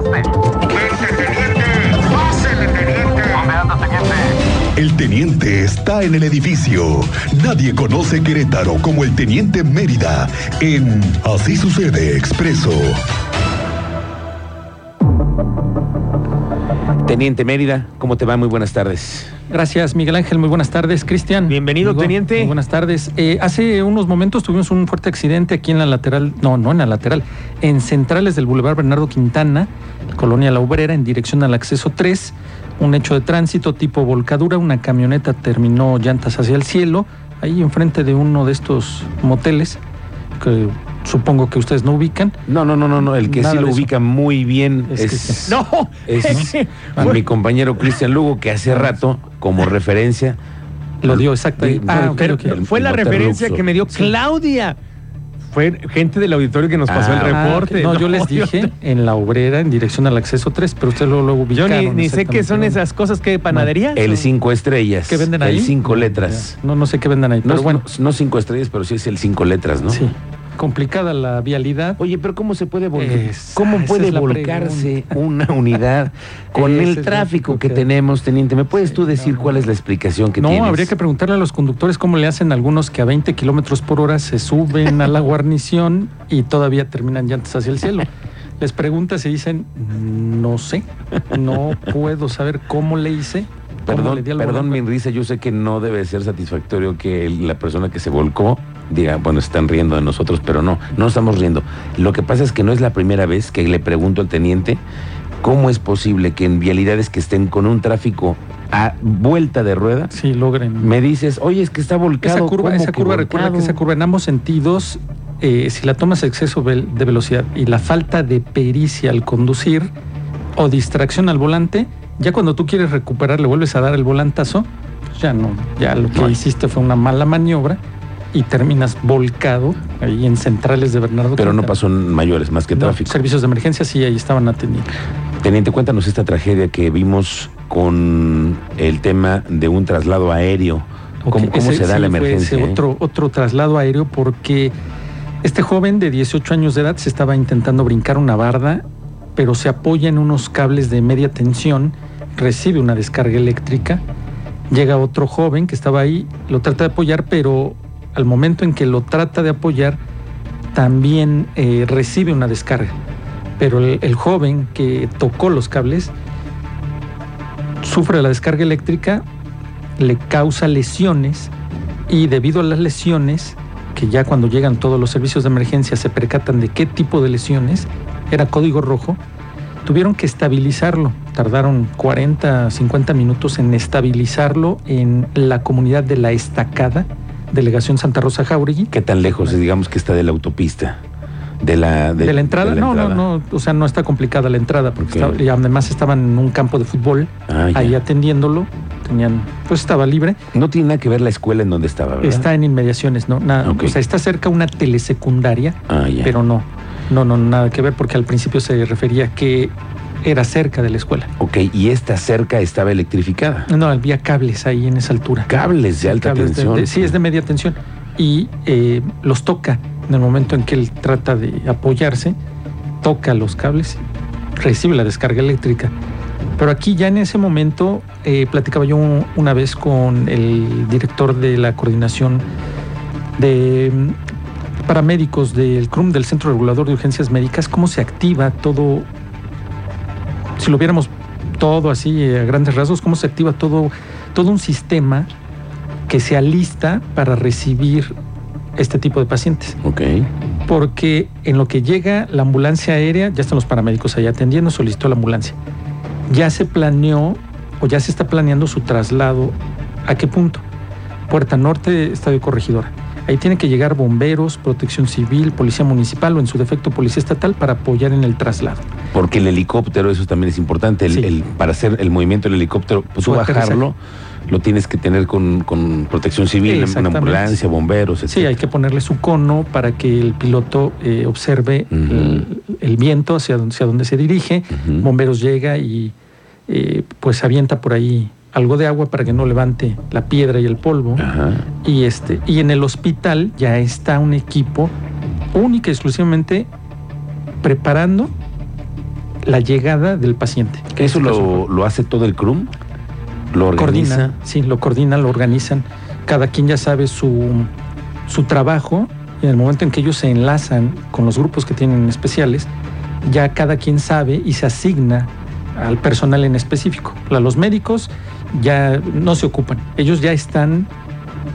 llegaste? teniente! ¡Pásele, teniente! ¿Dónde anda, teniente? El teniente está en el edificio. Nadie conoce Querétaro como el teniente Mérida en Así sucede expreso. Teniente Mérida, ¿cómo te va? Muy buenas tardes. Gracias, Miguel Ángel. Muy buenas tardes, Cristian. Bienvenido, Amigo, teniente. muy buenas tardes. Eh, hace unos momentos tuvimos un fuerte accidente aquí en la lateral, no, no en la lateral, en centrales del Boulevard Bernardo Quintana, Colonia La Obrera, en dirección al acceso 3. Un hecho de tránsito tipo volcadura. Una camioneta terminó llantas hacia el cielo, ahí enfrente de uno de estos moteles que supongo que ustedes no ubican. No, no, no, no, no. El que Nada sí lo ubica muy bien Es. No, es a mi compañero Cristian Lugo, que hace rato, como referencia, Lo dio exactamente. Ah, no, ok, pero- ok. el- fue la referencia que me dio Claudia. Fue gente del auditorio que nos pasó Ah, el Ah, reporte. No, yo les dije en la obrera en dirección al acceso 3, pero ustedes luego, luego Yo ubicaron. ni, ni sé qué son esas cosas que panadería. el cinco estrellas. ¿Qué venden ahí? El cinco letras. No, no sé qué vendan ahí, No, pero bueno, no, no cinco estrellas, pero sí es el cinco letras, ¿no? sí. Complicada la vialidad. Oye, pero ¿cómo se puede volcar? Es- ¿Cómo puede volcarse una unidad con el tráfico que tenemos, teniente? ¿Me puedes Sí, tú decir no, cuál no. es la explicación que no, tienes? habría que preguntarle a los conductores cómo le hacen algunos que a 20 kilómetros por hora se suben a la guarnición y todavía terminan llantas hacia el cielo. Les preguntas y dicen, no sé, no puedo saber cómo le hice. Perdón, perdón mi volante". risa, yo sé que no debe ser satisfactorio que la persona que se volcó diga, bueno, están riendo de nosotros, pero no, no estamos riendo. Lo que pasa es que no es la primera vez que le pregunto al teniente cómo es posible que en vialidades que estén con un tráfico a vuelta de rueda, Sí, logren. me dices, oye, es que está volcado. Esa curva, ¿cómo esa curva recuerda que esa curva en ambos sentidos, eh, si la tomas exceso de velocidad y la falta de pericia al conducir o distracción al volante, ya cuando tú quieres recuperar, le vuelves a dar el volantazo, pues ya no, ya lo que No. hiciste fue una mala maniobra y terminas volcado ahí en centrales de Bernardo. Pero no pasó en mayores, más que No, tráfico. servicios de emergencia sí, ahí estaban atendiendo. Teniente, cuéntanos esta tragedia que vimos con el tema de un traslado aéreo. ¿Cómo, Ok, cómo ese se da sí la fue emergencia? ese eh? otro, otro traslado aéreo porque este joven de 18 años de edad se estaba intentando brincar una barda, pero se apoya en unos cables de media tensión, recibe una descarga eléctrica, llega otro joven que estaba ahí, lo trata de apoyar, pero al momento en que lo trata de apoyar, también eh, recibe una descarga. Pero el, el joven que tocó los cables sufre la descarga eléctrica, le causa lesiones y debido a las lesiones, que ya cuando llegan todos los servicios de emergencia se percatan de qué tipo de lesiones, era código rojo, tuvieron que estabilizarlo. Tardaron 40, 50 minutos en estabilizarlo en la comunidad de La Estacada, delegación Santa Rosa Jauregui. ¿Qué tan lejos, digamos, que está de la autopista? De la, De, la entrada, de la no, entrada. no, no, o sea, no está complicada la entrada, porque Ok. estaba- y además estaban en un campo de fútbol, Ah, ya. ahí atendiéndolo, tenían, pues estaba libre. No tiene nada que ver la escuela en donde estaba, ¿verdad? Está en inmediaciones, ¿no? Nada. O sea, está cerca una telesecundaria, Ah, pero no, no, no, nada que ver, porque al principio se refería que era cerca de la escuela. Ok, y esta cerca estaba electrificada. No, había cables ahí en esa altura. Cables de alta Cables tensión. de- sí, es de media tensión. Y eh, los toca en el momento en que él trata de apoyarse, toca los cables, recibe la descarga eléctrica. Pero aquí ya en ese momento eh, platicaba yo un- una vez con el director de la coordinación de paramédicos del CRUM, del Centro Regulador de Urgencias Médicas, cómo se activa todo, si lo viéramos todo así eh, a grandes rasgos, cómo se activa todo, todo un sistema que se alista para recibir este tipo de pacientes. Ok. Porque en lo que llega la ambulancia aérea, ya están los paramédicos allá atendiendo, solicitó la ambulancia. Ya se planeó o ya se está planeando su traslado. ¿A qué punto? Puerta Norte, Estadio Corregidora. Ahí tienen que llegar bomberos, protección civil, policía municipal o en su defecto policía estatal para apoyar en el traslado. Porque el helicóptero, eso también es importante. El, Sí. el- para hacer el movimiento del helicóptero, pues tú bajarlo, lo tienes que tener con, con protección civil, una ambulancia, bomberos, Sí, hay etc. que ponerle su cono para que el piloto eh, observe el, el viento hacia, donde- hacia donde se dirige. Bomberos llega y eh, pues avienta por ahí algo de agua para que no levante la piedra y el polvo. Ajá. Y este y en el hospital ya está un equipo única y exclusivamente preparando la llegada del paciente. ¿Eso lo, lo hace todo el CRUM? ¿Lo organiza? coordinan, sí, lo coordinan, lo organizan. Cada quien ya sabe su, su trabajo y en el momento en que ellos se enlazan con los grupos que tienen especiales, ya cada quien sabe y se asigna al personal en específico. A los médicos ya no se ocupan, ellos ya están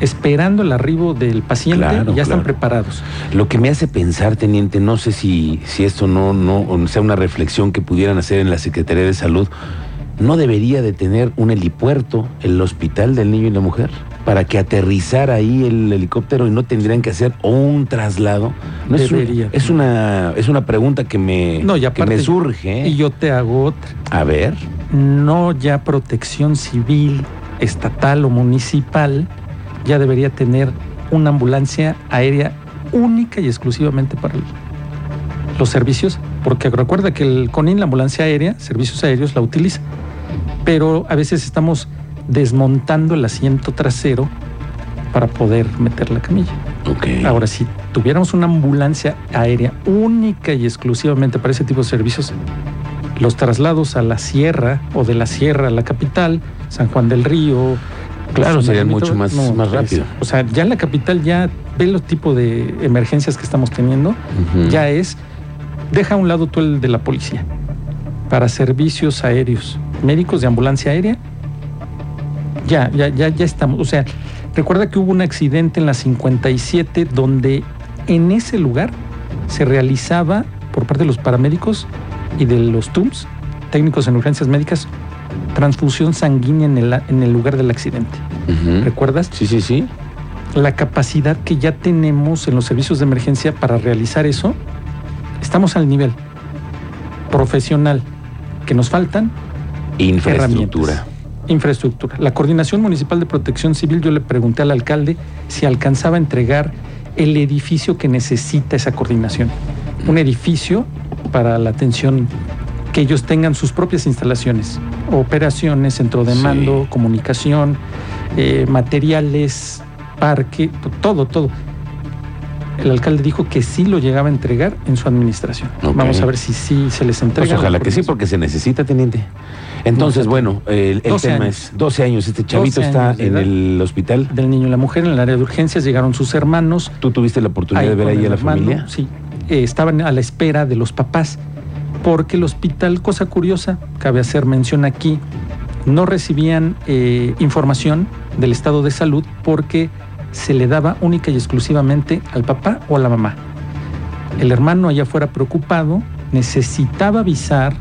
esperando el arribo del paciente Claro, y ya están preparados. Lo que me hace pensar, teniente, no sé si, si esto no, no sea una reflexión que pudieran hacer en la Secretaría de Salud, ¿no debería de tener un helipuerto el hospital del niño y la mujer? Para que aterrizara ahí el helicóptero y no tendrían que hacer un traslado. No es, un- Debería. es una es una pregunta que me, No, y que me surge. ¿eh? Y yo te hago otra. A ver, no ya protección civil, estatal o municipal, ya debería tener una ambulancia aérea única y exclusivamente para los servicios, porque recuerda que el CONIN, la ambulancia aérea, servicios aéreos, la utiliza, pero a veces estamos desmontando el asiento trasero para poder meter la camilla. Ahora, si tuviéramos una ambulancia aérea única y exclusivamente para ese tipo de servicios, los traslados a la sierra o de la sierra a la capital, San Juan del Río. Claro, serían mucho más- más rápido. O sea, ya la capital ya ve los tipos de emergencias que estamos teniendo, ya es, deja a un lado tú el de la policía, para servicios aéreos, médicos de ambulancia aérea, ya, ya, ya, ya estamos. O sea, recuerda que hubo un accidente en la 57 donde en ese lugar se realizaba por parte de los paramédicos y de los TUMS, técnicos en urgencias médicas, transfusión sanguínea en el, en el lugar del accidente. ¿Recuerdas? Sí, sí, sí. La capacidad que ya tenemos en los servicios de emergencia para realizar eso, estamos al nivel profesional que nos faltan Infraestructura. Infraestructura. La Coordinación Municipal de Protección Civil, yo le pregunté al alcalde si alcanzaba a entregar el edificio que necesita esa coordinación. Un edificio para la atención, que ellos tengan sus propias instalaciones, operaciones, centro de Sí. mando, comunicación, eh, materiales, parque, todo, todo. El alcalde dijo que sí lo llegaba a entregar en su administración. Vamos a ver si sí se les entrega. Pues ojalá que sí, porque se necesita, teniente. Entonces, No, bueno, el, el 12 tema años. es 12 años. Este chavito 12 está en el hospital. del niño y la mujer en el área de urgencias llegaron sus hermanos. ¿Tú tuviste la oportunidad ahí de ver ahí a la hermano, familia? Sí, Eh, estaban a la espera de los papás, porque el hospital, cosa curiosa, cabe hacer mención aquí, no recibían eh, información del estado de salud porque se le daba única y exclusivamente al papá o a la mamá. El hermano allá fuera preocupado, necesitaba avisar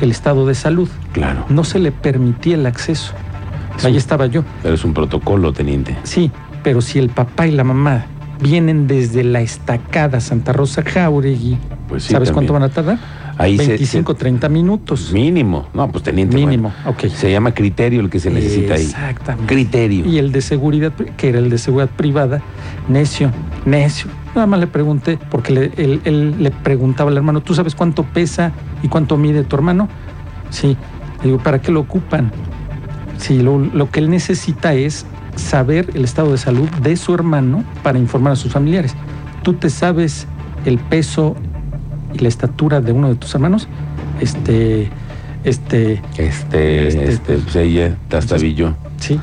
el estado de salud. Claro. No se le permitía el acceso. Es Ahí un- estaba yo. Pero es un protocolo, teniente. Sí, pero si el papá y la mamá vienen desde la estacada Santa Rosa Jauregui, Pues sí, ¿sabes también. cuánto van a tardar? Ahí se- 25, 30 minutos. se- mínimo. No, pues teniente. Mínimo, bueno, ok. Se llama criterio el que se necesita ahí. Exactamente. Criterio. Y el de seguridad, que era el de seguridad privada, necio, necio. Nada más le pregunté, porque le- él, él le preguntaba al hermano, ¿tú sabes cuánto pesa y cuánto mide tu hermano? Sí. Le digo, ¿para qué lo ocupan? Sí, lo, lo que él necesita es saber el estado de salud de su hermano para informar a sus familiares. ¿Tú te sabes el peso y la estatura de uno de tus hermanos? Este, este, Este, Este, este, pues ella, Tastavillo. Sí,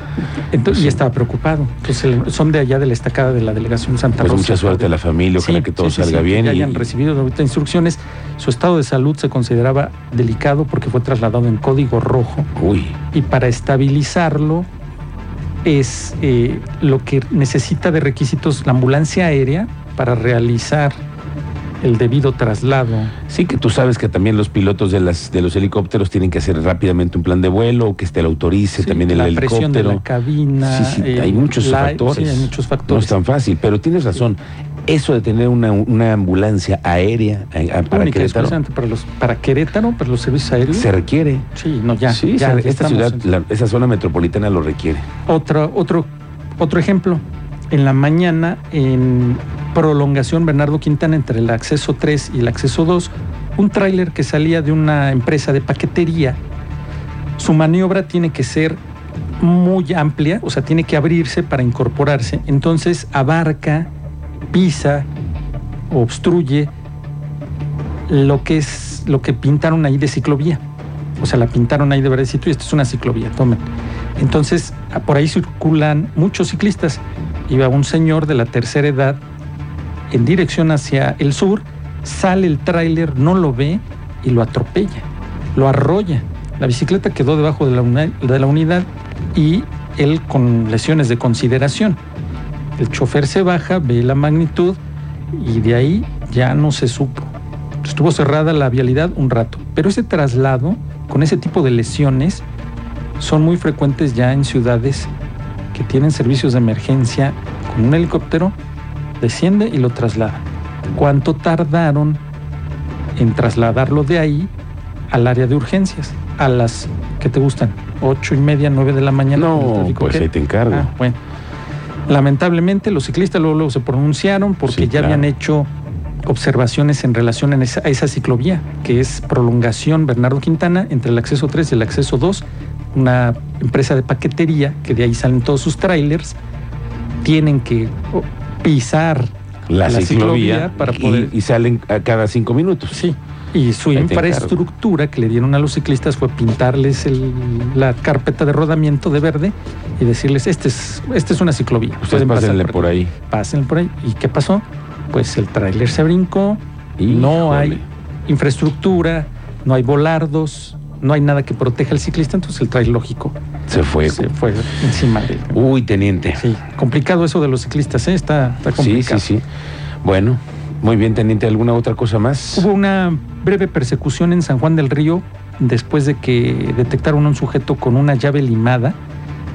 entonces ya estaba preocupado. Entonces son de allá de la estacada de la delegación Santa Pues Rosa. mucha suerte a la familia, ojalá Sí, que todo sí, sí, salga sí, bien. Que y- hayan recibido ahorita instrucciones. Su estado de salud se consideraba delicado porque fue trasladado en código rojo Uy, y para estabilizarlo es eh, lo que necesita de requisitos la ambulancia aérea para realizar el debido traslado. sí que tú sabes que también los pilotos de las de los helicópteros tienen que hacer rápidamente un plan de vuelo, que este lo autorice Sí, también el la helicóptero. presión de la cabina. Sí, sí, hay muchos la- factores. Sí, hay muchos No es tan fácil, pero tienes razón. Eso de tener una, una ambulancia aérea eh, eh, para Única Querétaro para los para Querétaro, para los servicios aéreos. se requiere. Sí, no ya. sí, ya, se- ya esta ciudad, en- la- esa zona metropolitana lo requiere. Otro, otro, otro ejemplo. En la mañana, en prolongación Bernardo Quintana, entre el acceso 3 y el acceso 2, un tráiler que salía de una empresa de paquetería. Su maniobra tiene que ser muy amplia, o sea, tiene que abrirse para incorporarse. Entonces abarca, pisa, obstruye lo que es lo que pintaron ahí de ciclovía. O sea, la pintaron ahí de verdecito y esto es una ciclovía, tomen. Entonces, ah, por ahí circulan muchos ciclistas. Iba un señor de la tercera edad en dirección hacia el sur, sale el tráiler, no lo ve y lo atropella, lo arrolla. La bicicleta quedó debajo de la, de la unidad y él con lesiones de consideración. El chofer se baja, ve la magnitud y de ahí ya no se supo. Estuvo cerrada la vialidad un rato, pero ese traslado con ese tipo de lesiones son muy frecuentes ya en ciudades que tienen servicios de emergencia con un helicóptero, desciende y lo traslada. ¿Cuánto tardaron en trasladarlo de ahí al área de urgencias? A las que te gustan, ocho y media, nueve de la mañana. No, pues que- ahí te encargo. Ah, bueno. Lamentablemente los ciclistas luego, luego se pronunciaron porque Sí, ya claro. habían hecho observaciones en relación a esa, a esa ciclovía, que es prolongación Bernardo Quintana entre el acceso 3 y el acceso 2, una empresa de paquetería que de ahí salen todos sus trailers, tienen que pisar La, la ciclovía, ciclovía para y- poder- y, salen a cada cinco minutos. Sí. Y su Ahí infraestructura que le dieron a los ciclistas fue pintarles el- la carpeta de rodamiento de verde y decirles, este es, este es una ciclovía. Ustedes pásenle por por ahí. Pásenle por ahí. ¿Y qué pasó? Pues el tráiler se brincó, no Híjole. hay infraestructura, no hay volardos, no hay nada que proteja al ciclista, entonces el tráiler lógico Se fue. se fue encima de él. Uy, teniente. Sí, complicado eso de los ciclistas, ¿eh? está, está Sí, complicado. sí, sí. Bueno, muy bien, teniente. ¿Alguna otra cosa más? Hubo una breve persecución en San Juan del Río después de que detectaron a un sujeto con una llave limada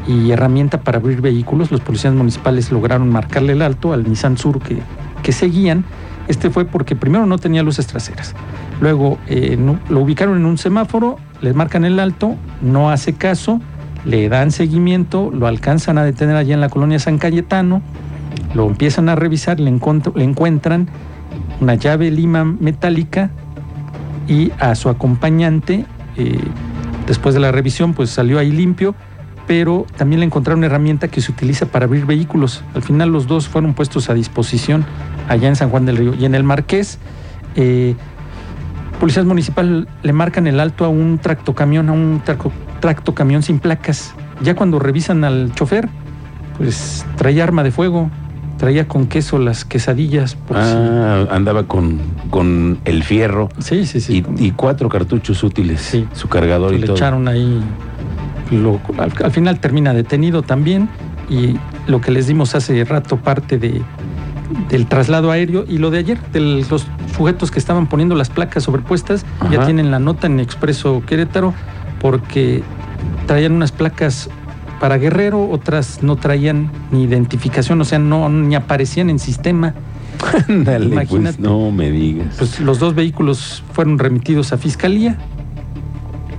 y herramienta para abrir vehículos. Los policías municipales lograron marcarle el alto al Nissan Sur que, que seguían. Este fue porque primero no tenía luces traseras. Luego eh, lo ubicaron en un semáforo, le marcan el alto, no hace caso, le dan seguimiento, lo alcanzan a detener allá en la colonia San Cayetano, lo empiezan a revisar, le, le encuentran una llave lima metálica y a su acompañante, eh, después de la revisión, pues salió ahí limpio, pero también le encontraron una herramienta que se utiliza para abrir vehículos. Al final los dos fueron puestos a disposición allá en San Juan del Río. Y en el Marqués, eh, policías municipales le marcan el alto a un tractocamión, a un traco- tractocamión sin placas. Ya cuando revisan al chofer, pues traía arma de fuego, traía con queso las quesadillas. por si- Ah, andaba con, con el fierro Sí, sí, sí. y, y cuatro cartuchos útiles. Sí. Su cargador y le todo. echaron ahí. lo- al, al final termina detenido también. Y lo que les dimos hace rato parte de, del traslado aéreo y lo de ayer, de los sujetos que estaban poniendo las placas sobrepuestas, ya tienen la nota en Expreso Querétaro, porque traían unas placas para Guerrero, otras no traían ni identificación, o sea, no ni aparecían en sistema. Ándale, pues, no me digas. Pues los dos vehículos fueron remitidos a fiscalía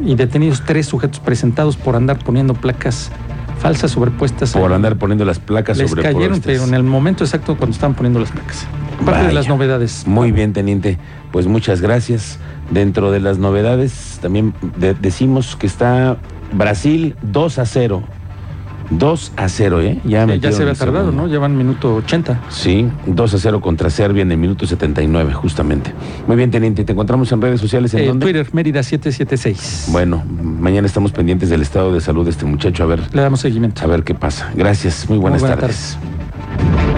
y detenidos tres sujetos presentados por andar poniendo placas falsas sobrepuestas. por ahí. andar poniendo las placas Les cayeron, pero en el momento exacto cuando estaban poniendo las placas. Parte Vaya. de las novedades. Muy bien, teniente. Pues muchas gracias. Dentro de las novedades, también de- decimos que está Brasil 2 a 0. 2 a 0, ¿eh? Eh, ya metieron se había tardado, segundo. ¿no? Llevan minuto 80. Sí, 2 a 0 contra Serbia en el minuto 79, justamente. Muy bien, teniente. ¿Te encontramos en redes sociales? ¿En Eh, dónde? Twitter, Mérida 776. Bueno, mañana estamos pendientes del estado de salud de este muchacho. A ver, Le damos seguimiento. a ver qué pasa. Gracias. Muy buenas, buenas tardes. tardes.